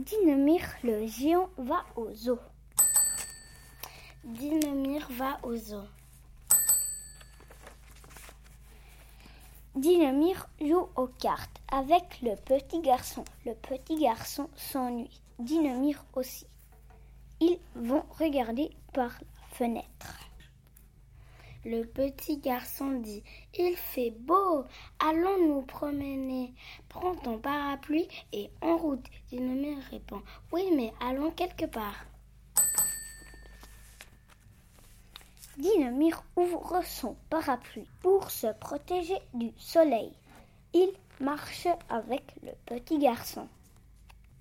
Dinomir le géant va au zoo. Dinomir va au zoo. Dinomir joue aux cartes avec le petit garçon. Le petit garçon s'ennuie. Dinomir aussi. Ils vont regarder par la fenêtre. Le petit garçon dit Il fait beau, allons nous promener. Prends ton parapluie et en route. Dinomir répond Oui, mais allons quelque part. Dinomir ouvre son parapluie pour se protéger du soleil. Il marche avec le petit garçon.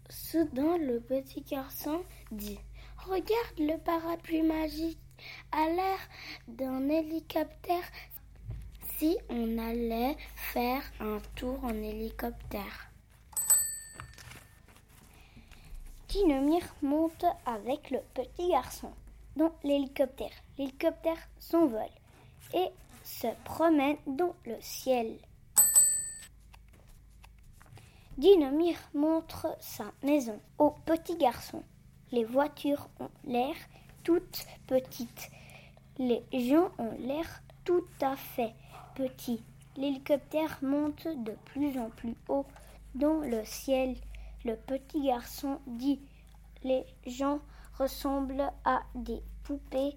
Soudain, le petit garçon dit Regarde le parapluie magique à l'air d'un hélicoptère. Si on allait faire un tour en hélicoptère. Dinomir monte avec le petit garçon dans l'hélicoptère. L'hélicoptère s'envole et se promène dans le ciel. Dinomir montre sa maison au petit garçon. Les voitures ont l'air toutes petites. Les gens ont l'air tout à fait petits. L'hélicoptère monte de plus en plus haut dans le ciel. Le petit garçon dit Les gens ressemblent à des poupées.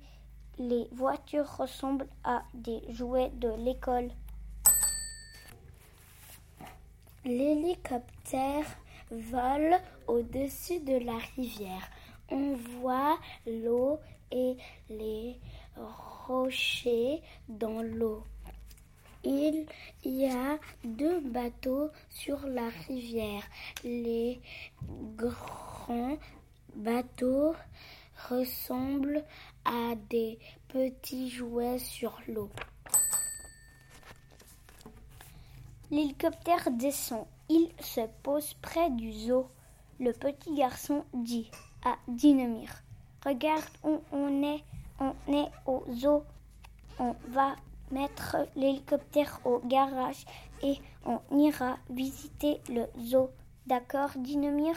Les voitures ressemblent à des jouets de l'école. L'hélicoptère vole au-dessus de la rivière. On voit l'eau et les rochers dans l'eau. Il y a deux bateaux sur la rivière. Les grands bateaux ressemblent à des petits jouets sur l'eau. L'hélicoptère descend. Il se pose près du zoo. Le petit garçon dit à Regarde où on est. On est au zoo. On va mettre l'hélicoptère au garage et on ira visiter le zoo. D'accord, Dinomir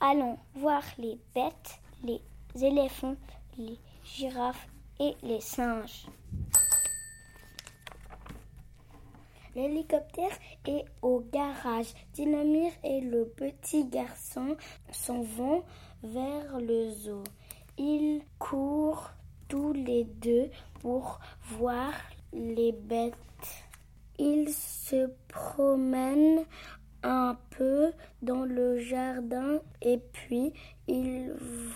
Allons voir les bêtes, les éléphants, les girafes et les singes. L'hélicoptère est au garage. Dinomir et le petit garçon s'en vont vers le zoo. Ils courent tous les deux pour voir les bêtes. Ils se promènent un peu dans le jardin et puis ils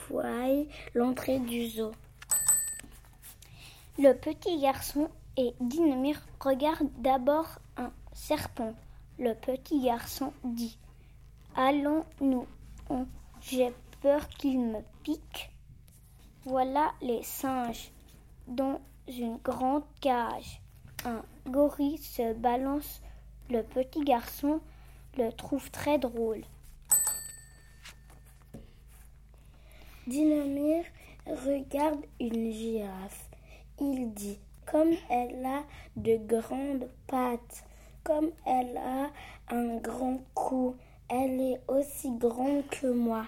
voient l'entrée du zoo. Le petit garçon et Dinomir regardent d'abord un serpent. Le petit garçon dit Allons-nous, j'ai peur qu'il me pique. Voilà les singes dans une grande cage. Un gorille se balance. Le petit garçon le trouve très drôle. Dinomir regarde une girafe. Il dit Comme elle a de grandes pattes, comme elle a un grand cou, elle est aussi grande que moi.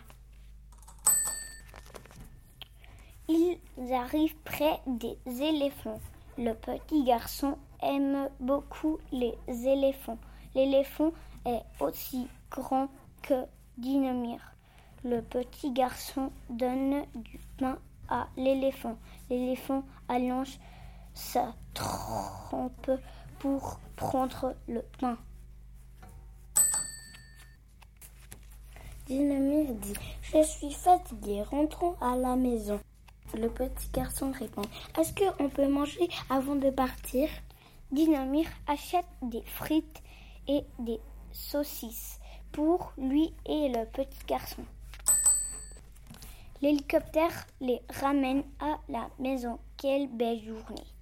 Ils arrivent près des éléphants. Le petit garçon aime beaucoup les éléphants. L'éléphant est aussi grand que Dinomir. Le petit garçon donne du pain à l'éléphant. L'éléphant allonge sa trompe pour prendre le pain. Dinomir dit Je suis fatigué, rentrons à la maison. Le petit garçon répond Est-ce qu'on peut manger avant de partir? Dinomir achète des frites et des saucisses pour lui et le petit garçon. L'hélicoptère les ramène à la maison. Quelle belle journée